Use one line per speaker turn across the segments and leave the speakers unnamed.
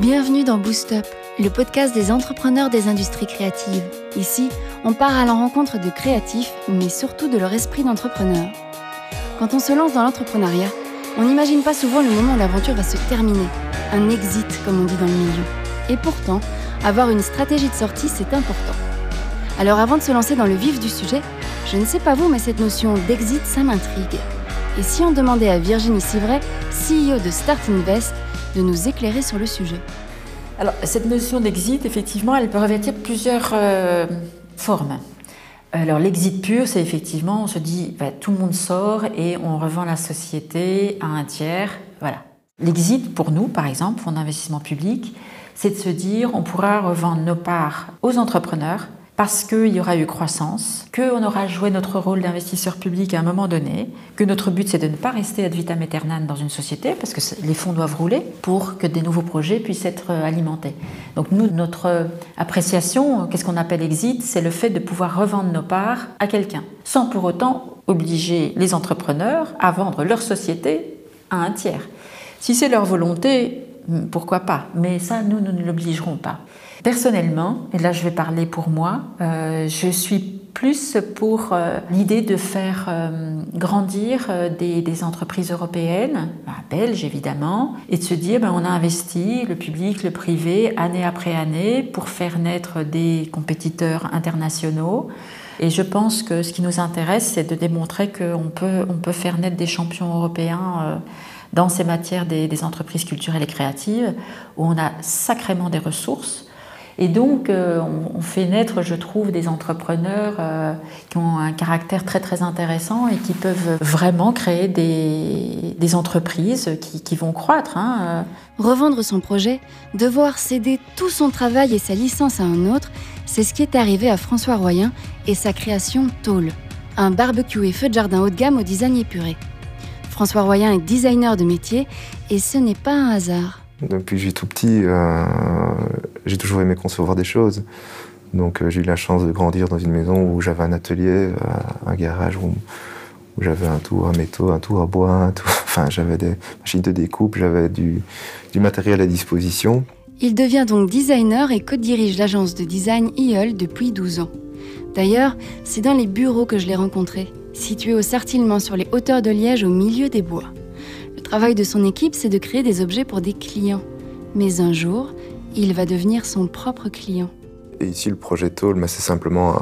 Bienvenue dans Boost Up, le podcast des entrepreneurs des industries créatives. Ici, on part à la rencontre de créatifs, mais surtout de leur esprit d'entrepreneur. Quand on se lance dans l'entrepreneuriat, on n'imagine pas souvent le moment où l'aventure va se terminer, un exit comme on dit dans le milieu. Et pourtant, avoir une stratégie de sortie, c'est important. Alors avant de se lancer dans le vif du sujet, je ne sais pas vous, mais cette notion d'exit, ça m'intrigue. Et si on demandait à Virginie Sivray, CEO de Start Invest, de nous éclairer sur le sujet
Alors, cette notion d'exit, effectivement, elle peut revêtir plusieurs euh, formes. Alors, l'exit pur, c'est effectivement, on se dit, bah, tout le monde sort et on revend la société à un tiers. Voilà. L'exit, pour nous, par exemple, fonds d'investissement public, c'est de se dire, on pourra revendre nos parts aux entrepreneurs parce qu'il y aura eu croissance, qu'on aura joué notre rôle d'investisseur public à un moment donné, que notre but c'est de ne pas rester ad vitam aeternam dans une société, parce que les fonds doivent rouler pour que des nouveaux projets puissent être euh, alimentés. Donc nous, notre euh, appréciation, qu'est-ce qu'on appelle exit, c'est le fait de pouvoir revendre nos parts à quelqu'un, sans pour autant obliger les entrepreneurs à vendre leur société à un tiers. Si c'est leur volonté, hmm, pourquoi pas? Mais ça, nous, nous ne l'obligerons pas. Personnellement, et là je vais parler pour moi, euh, je suis plus pour euh, l'idée de faire euh, grandir des, entreprises européennes, bah, belges évidemment, et de se dire ben, on a investi, le public, le privé, année après année, pour faire naître des compétiteurs internationaux. Et je pense que ce qui nous intéresse, c'est de démontrer qu'on peut, on peut faire naître des champions européens dans ces matières des, des entreprises culturelles et créatives, où on a sacrément des ressources et donc, euh, on, fait naître, je trouve, des entrepreneurs euh, qui ont un caractère très très intéressant et qui peuvent vraiment créer des, entreprises qui, vont croître. Hein.
Revendre son projet, devoir céder tout son travail et sa licence à un autre, c'est ce qui est arrivé à François Royen et sa création Tôle, un barbecue et feu de jardin haut de gamme au design épuré. François Royen est designer de métier et ce n'est pas un hasard.
Depuis que j'ai tout petit, euh, j'ai toujours aimé concevoir des choses. Donc euh, j'ai eu la chance de grandir dans une maison où j'avais un atelier, euh, un garage où, j'avais un tour à métaux, un tour à bois, un tour... enfin j'avais des machines de découpe, j'avais du, matériel à disposition.
Il devient donc designer et co-dirige l'agence de design IEL depuis 12 ans. D'ailleurs, c'est dans les bureaux que je l'ai rencontré, situé au Sartillement sur les hauteurs de Liège au milieu des bois. Le travail de son équipe, c'est de créer des objets pour des clients. Mais un jour, il va devenir son propre client.
Ici, le projet Toll, c'est simplement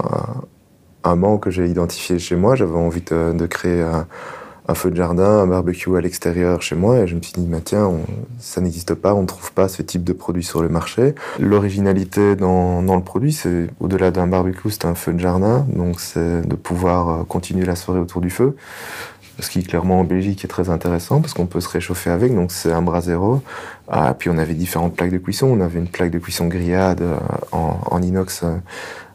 un, manque que j'ai identifié chez moi. J'avais envie de, créer un, feu de jardin, un barbecue à l'extérieur chez moi. Et je me suis dit, tiens, ça n'existe pas, on ne trouve pas ce type de produit sur le marché. L'originalité dans, dans, le produit, c'est au-delà d'un barbecue, c'est un feu de jardin. Donc, c'est de pouvoir euh, continuer la soirée autour du feu ce qui clairement en Belgique est très intéressant parce qu'on peut se réchauffer avec, donc c'est un bras zéro. Ah, puis on avait différentes plaques de cuisson. On avait une plaque de cuisson grillade euh, en, inox euh,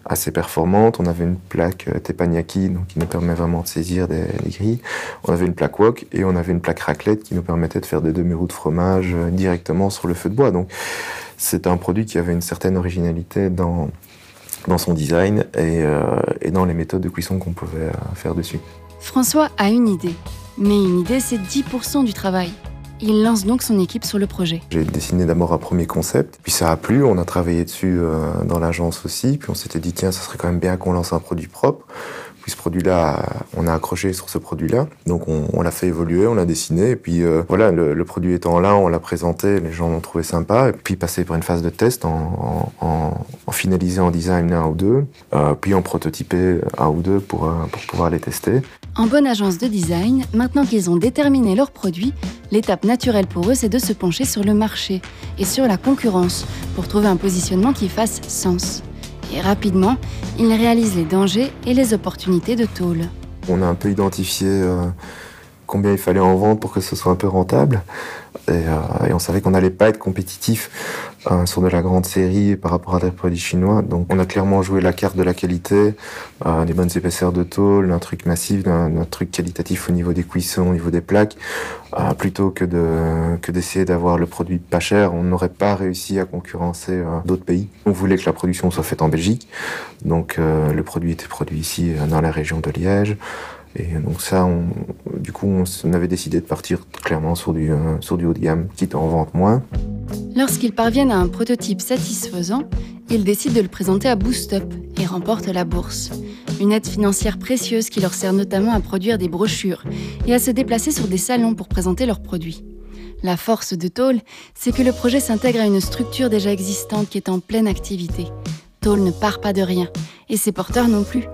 assez performante. On avait une plaque euh, teppanyaki, donc qui nous permet vraiment de saisir des, grilles. On avait une plaque wok et on avait une plaque raclette qui nous permettait de faire des demi-roues de fromage directement sur le feu de bois. Donc c'est un produit qui avait une certaine originalité dans dans son design et dans les méthodes de cuisson qu'on pouvait faire dessus.
François a une idée, mais une idée, c'est 10% du travail. Il lance donc son équipe sur le projet.
J'ai dessiné d'abord un premier concept, puis ça a plu, on a travaillé dessus euh, dans l'agence aussi, puis on s'était dit tiens, ça serait quand même bien qu'on lance un produit propre. Puis ce produit-là, on a accroché sur ce produit-là. Donc on, l'a fait évoluer, on l'a dessiné. Et puis euh, voilà, le, produit étant là, on l'a présenté, les gens l'ont trouvé sympa. Puis passer par une phase de test en, en, en finaliser en design un ou deux, euh, puis en prototyper un ou deux pour pouvoir les tester.
En bonne agence de design, maintenant qu'ils ont déterminé leur produit, l'étape naturelle pour eux, c'est de se pencher sur le marché et sur la concurrence pour trouver un positionnement qui fasse sens et rapidement, il réalise les dangers et les opportunités de tôle.
On a un peu identifié euh, combien il fallait en vendre pour que ce soit un peu rentable. Et, euh, on savait qu'on n'allait pas être compétitif euh, sur de la grande série par rapport à des produits chinois. Donc on a clairement joué la carte de la qualité, euh, des bonnes épaisseurs de tôle, un truc massif, un, truc qualitatif au niveau des cuissons, au niveau des plaques, euh, plutôt que de que d'essayer d'avoir le produit pas cher. On n'aurait pas réussi à concurrencer euh, d'autres pays. On voulait que la production soit faite en Belgique, donc le produit était produit ici dans la région de Liège. Et donc ça, on, du coup, on avait décidé de partir clairement sur du, du haut de gamme, quitte à en vente moins.
Lorsqu'ils parviennent à un prototype satisfaisant, ils décident de le présenter à Boost Up et remportent la bourse. Une aide financière précieuse qui leur sert notamment à produire des brochures et à se déplacer sur des salons pour présenter leurs produits. La force de Toll, c'est que le projet s'intègre à une structure déjà existante qui est en pleine activité. Toll ne part pas de rien, et ses porteurs non plus.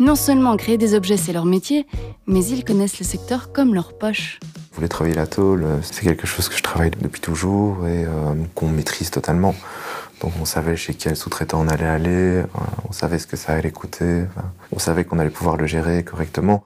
Non seulement créer des objets, c'est leur métier, mais ils connaissent le secteur comme leur poche.
Vous voulez travailler la tôle, c'est quelque chose que je travaille depuis toujours et euh, qu'on maîtrise totalement. Donc on savait chez quel sous-traitant on allait aller, euh, on savait ce que ça allait coûter, on savait qu'on allait pouvoir le gérer correctement.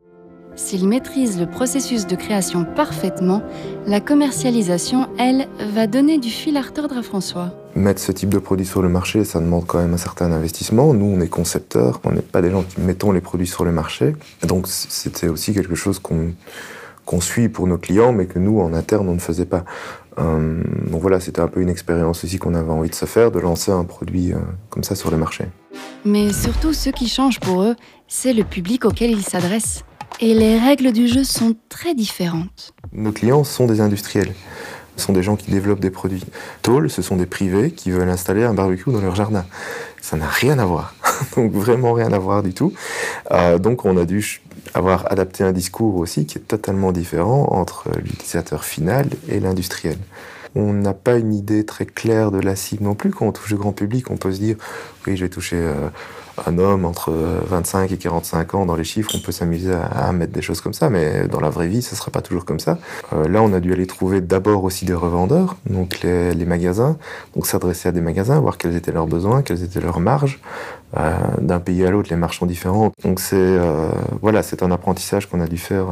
S'ils maîtrisent le processus de création parfaitement, la commercialisation, elle, va donner du fil à retordre à François.
Mettre ce type de produit sur le marché, ça demande quand même un certain investissement. Nous, on est concepteurs, on n'est pas des gens qui mettons les produits sur le marché. Donc c'était aussi quelque chose qu'on qu'on suit pour nos clients, mais que nous, en interne, on ne faisait pas. Euh, donc voilà, c'était un peu une expérience aussi qu'on avait envie de se faire, de lancer un produit euh, comme ça sur le marché.
Mais surtout, ce qui change pour eux, c'est le public auquel ils s'adressent. Et les règles du jeu sont très différentes.
Nos clients sont des industriels. Ce sont des gens qui développent des produits. Toll, ce sont des privés qui veulent installer un barbecue dans leur jardin. Ça n'a rien à voir. donc vraiment rien à voir du tout. Euh, donc on a dû avoir adapté un discours aussi qui est totalement différent entre l'utilisateur final et l'industriel. On n'a pas une idée très claire de la cible non plus. Quand on touche le grand public, on peut se dire oui, je vais toucher euh, un homme entre 25 et 45 ans. Dans les chiffres, on peut s'amuser à, mettre des choses comme ça, mais dans la vraie vie, ce ne sera pas toujours comme ça. Euh, là, on a dû aller trouver d'abord aussi des revendeurs, donc les, magasins, donc s'adresser à des magasins, voir quels étaient leurs besoins, quelles étaient leurs marges. Euh, d'un pays à l'autre, les marges sont différentes. Donc c'est voilà, c'est un apprentissage qu'on a dû faire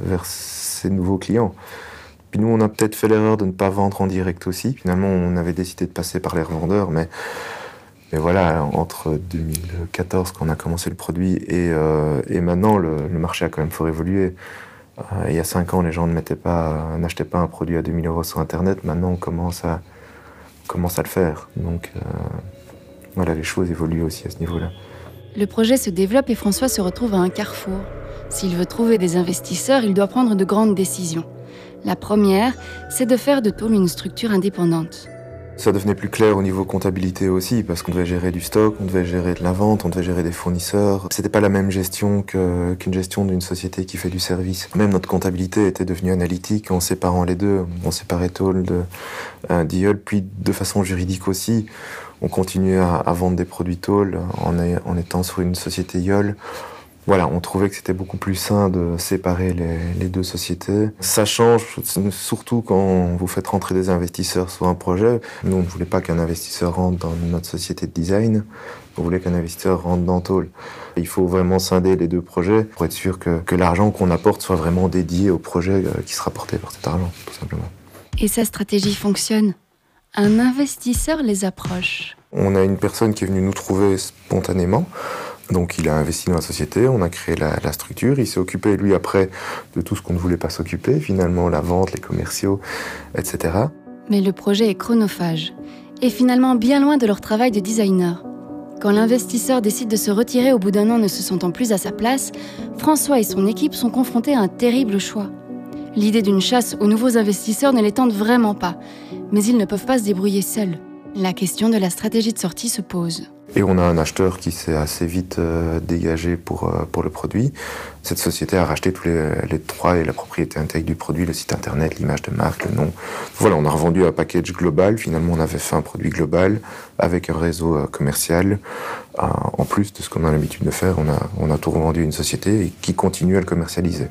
vers ces nouveaux clients. Puis nous, on a peut-être fait l'erreur de ne pas vendre en direct aussi. Finalement, on avait décidé de passer par les revendeurs, mais, mais voilà, entre 2014, quand on a commencé le produit, et, euh, et maintenant, le, marché a quand même fort évolué. Euh, il y a cinq ans, les gens ne mettaient pas, n'achetaient pas un produit à 2000 euros sur Internet. Maintenant, on commence à, commence à le faire. Donc, euh, voilà, les choses évoluent aussi à ce niveau-là.
Le projet se développe et François se retrouve à un carrefour. S'il veut trouver des investisseurs, il doit prendre de grandes décisions. La première, c'est de faire de Toll une structure indépendante.
Ça devenait plus clair au niveau comptabilité aussi, parce qu'on devait gérer du stock, on devait gérer de la vente, on devait gérer des fournisseurs. C'était pas la même gestion qu'une gestion d'une société qui fait du service. Même notre comptabilité était devenue analytique en séparant les deux. On séparait Toll de euh, Diol, puis de façon juridique aussi. On continuait à, vendre des produits Toll en, en étant sur une société YOL voilà, on trouvait que c'était beaucoup plus sain de séparer les, deux sociétés. Ça change surtout quand vous faites rentrer des investisseurs sur un projet. Nous, on ne voulait pas qu'un investisseur rentre dans notre société de design. On voulait qu'un investisseur rentre dans Toll. Il faut vraiment scinder les deux projets pour être sûr que, que l'argent qu'on apporte soit vraiment dédié au projet euh, qui sera porté par cet argent, tout simplement.
Et sa stratégie fonctionne Un investisseur les approche.
On a une personne qui est venue nous trouver spontanément. Donc il a investi dans la société, on a créé la, structure, il s'est occupé lui après de tout ce qu'on ne voulait pas s'occuper, finalement la vente, les commerciaux, etc.
Mais le projet est chronophage et finalement bien loin de leur travail de designer. Quand l'investisseur décide de se retirer au bout d'un an ne se sentant plus à sa place, François et son équipe sont confrontés à un terrible choix. L'idée d'une chasse aux nouveaux investisseurs ne les tente vraiment pas, mais ils ne peuvent pas se débrouiller seuls. La question de la stratégie de sortie se pose.
Et on a un acheteur qui s'est assez vite euh, dégagé pour, euh, pour le produit. Cette société a racheté tous les, les trois et la propriété intègre du produit, le site internet, l'image de marque, le nom. Voilà, on a revendu un package global. Finalement, on avait fait un produit global avec un réseau euh, commercial. en plus de ce qu'on a l'habitude de faire, on a, on a tout revendu à une société qui continue à le commercialiser.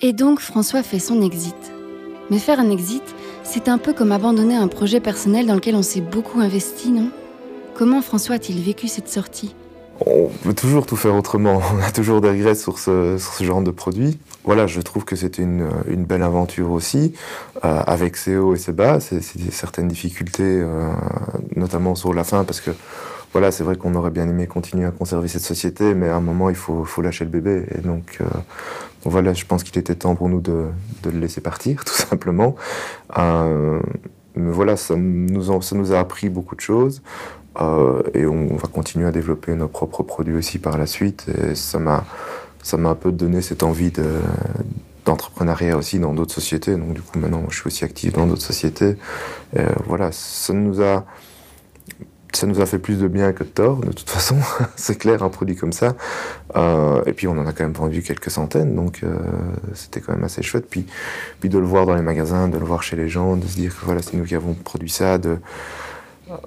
Et donc, François fait son exit. Mais faire un exit, c'est un peu comme abandonner un projet personnel dans lequel on s'est beaucoup investi, non? Comment François a-t-il vécu cette sortie?
On peut toujours tout faire autrement. On a toujours des regrets sur ce, genre de produit. Voilà, je trouve que c'était une, belle aventure aussi, euh, avec ses hauts et ses bas. C'est certaines difficultés, euh, notamment sur la fin, parce que voilà, c'est vrai qu'on aurait bien aimé continuer à conserver cette société, mais à un moment, il faut, lâcher le bébé. Et donc, euh, voilà, je pense qu'il était temps pour nous de, le laisser partir, tout simplement. mais voilà, ça nous a appris beaucoup de choses. Euh, et on va continuer à développer nos propres produits aussi par la suite. Et ça m'a, un peu donné cette envie de, d'entrepreneuriat aussi dans d'autres sociétés. Donc du coup, maintenant, je suis aussi actif dans d'autres sociétés. voilà, ça nous a ça nous a fait plus de bien que de tort, de toute façon, c'est clair, un produit comme ça. Euh, et puis on en a quand même vendu quelques centaines, donc euh, c'était quand même assez chouette. Puis, puis de le voir dans les magasins, de le voir chez les gens, de se dire que voilà, c'est nous qui avons produit ça.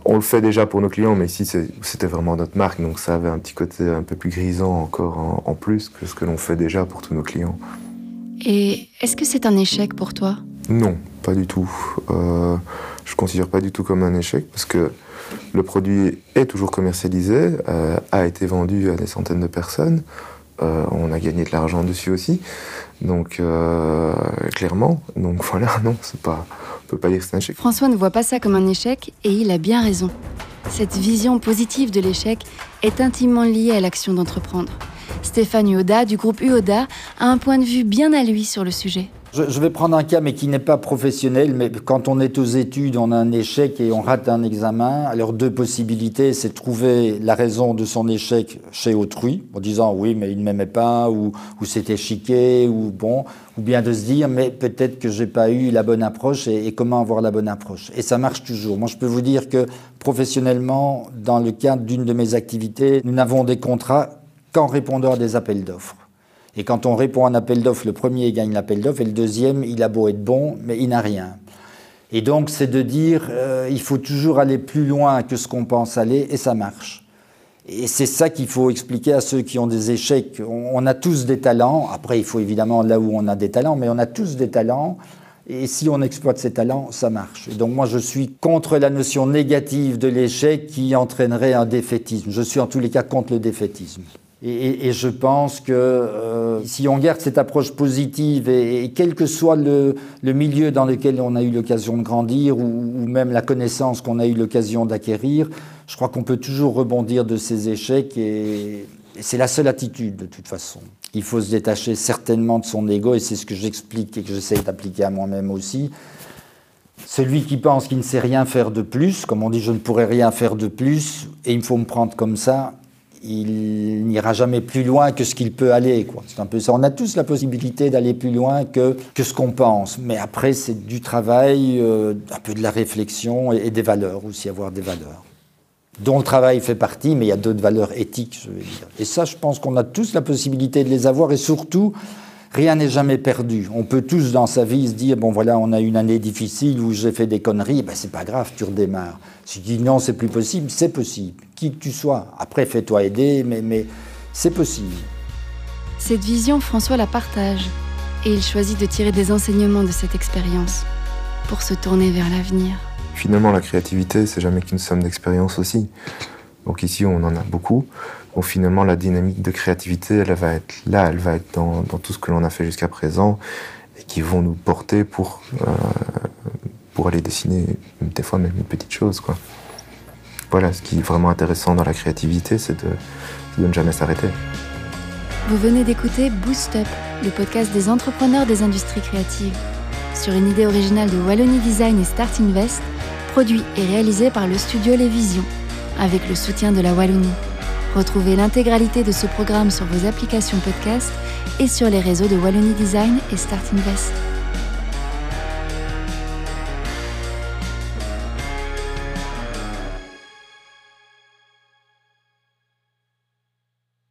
On le fait déjà pour nos clients, mais ici c'était vraiment notre marque, donc ça avait un petit côté un peu plus grisant encore en, plus que ce que l'on fait déjà pour tous nos clients.
Et est-ce que c'est un échec pour toi?
Non, pas du tout. Euh, je considère pas du tout comme un échec parce que le produit est toujours commercialisé, euh, a été vendu à des centaines de personnes. Euh, on a gagné de l'argent dessus aussi. Donc, clairement, donc voilà, non, c'est pas,
François ne voit pas ça comme un échec et il a bien raison. Cette vision positive de l'échec est intimement liée à l'action d'entreprendre. Stéphane Uoda du groupe Uoda a un point de vue bien à lui sur le sujet.
Je, vais prendre un cas, mais qui n'est pas professionnel. Mais quand on est aux études, on a un échec et on rate un examen. Alors, deux possibilités c'est trouver la raison de son échec chez autrui, en disant oui, mais il ne m'aimait pas, ou, ou c'était chiqué, ou bon, ou bien de se dire mais peut-être que j'ai pas eu la bonne approche et, et, comment avoir la bonne approche. Et ça marche toujours. Moi, je peux vous dire que professionnellement, dans le cadre d'une de mes activités, nous n'avons des contrats qu'en répondant à des appels d'offres. Et quand on répond à un appel d'offres, le premier gagne l'appel d'offres et le deuxième, il a beau être bon, mais il n'a rien. Et donc, c'est de dire, euh, il faut toujours aller plus loin que ce qu'on pense aller, et ça marche. Et c'est ça qu'il faut expliquer à ceux qui ont des échecs. On, a tous des talents. Après, il faut évidemment là où on a des talents, mais on a tous des talents. Et si on exploite ces talents, ça marche. Et donc moi, je suis contre la notion négative de l'échec qui entraînerait un défaitisme. Je suis en tous les cas contre le défaitisme. Et, je pense que euh, si on garde cette approche positive, et, quel que soit le, milieu dans lequel on a eu l'occasion de grandir, ou, même la connaissance qu'on a eu l'occasion d'acquérir, je crois qu'on peut toujours rebondir de ces échecs, et, c'est la seule attitude de toute façon. Il faut se détacher certainement de son ego, et c'est ce que j'explique et que j'essaie d'appliquer à moi-même aussi. Celui qui pense qu'il ne sait rien faire de plus, comme on dit je ne pourrais rien faire de plus, et il faut me prendre comme ça, il n'ira jamais plus loin que ce qu'il peut aller. C'est un peu ça. On a tous la possibilité d'aller plus loin que, que ce qu'on pense. Mais après, c'est du travail, euh, un peu de la réflexion et, des valeurs aussi, avoir des valeurs. Dont le travail fait partie, mais il y a d'autres valeurs éthiques, je veux dire. Et ça, je pense qu'on a tous la possibilité de les avoir et surtout Rien n'est jamais perdu. On peut tous dans sa vie se dire bon voilà, on a une année difficile où j'ai fait des conneries, ben c'est pas grave, tu redémarres. Si tu dis non, c'est plus possible, c'est possible, qui que tu sois. Après, fais-toi aider, mais, mais c'est possible.
Cette vision, François la partage et il choisit de tirer des enseignements de cette expérience pour se tourner vers l'avenir.
Finalement, la créativité, c'est jamais qu'une somme d'expérience aussi. Donc ici, on en a beaucoup. Donc finalement, la dynamique de créativité, elle va être là, elle va être dans, tout ce que l'on a fait jusqu'à présent et qui vont nous porter pour, euh, pour aller dessiner des fois même une petite chose. Quoi. Voilà, ce qui est vraiment intéressant dans la créativité, c'est de, de ne jamais s'arrêter.
Vous venez d'écouter Boost Up, le podcast des entrepreneurs des industries créatives. Sur une idée originale de Wallonie Design et Start Invest, produit et réalisé par le studio Les Visions, avec le soutien de la Wallonie. Retrouvez l'intégralité de ce programme sur vos applications podcast et sur les réseaux de Wallonie Design et Start Invest.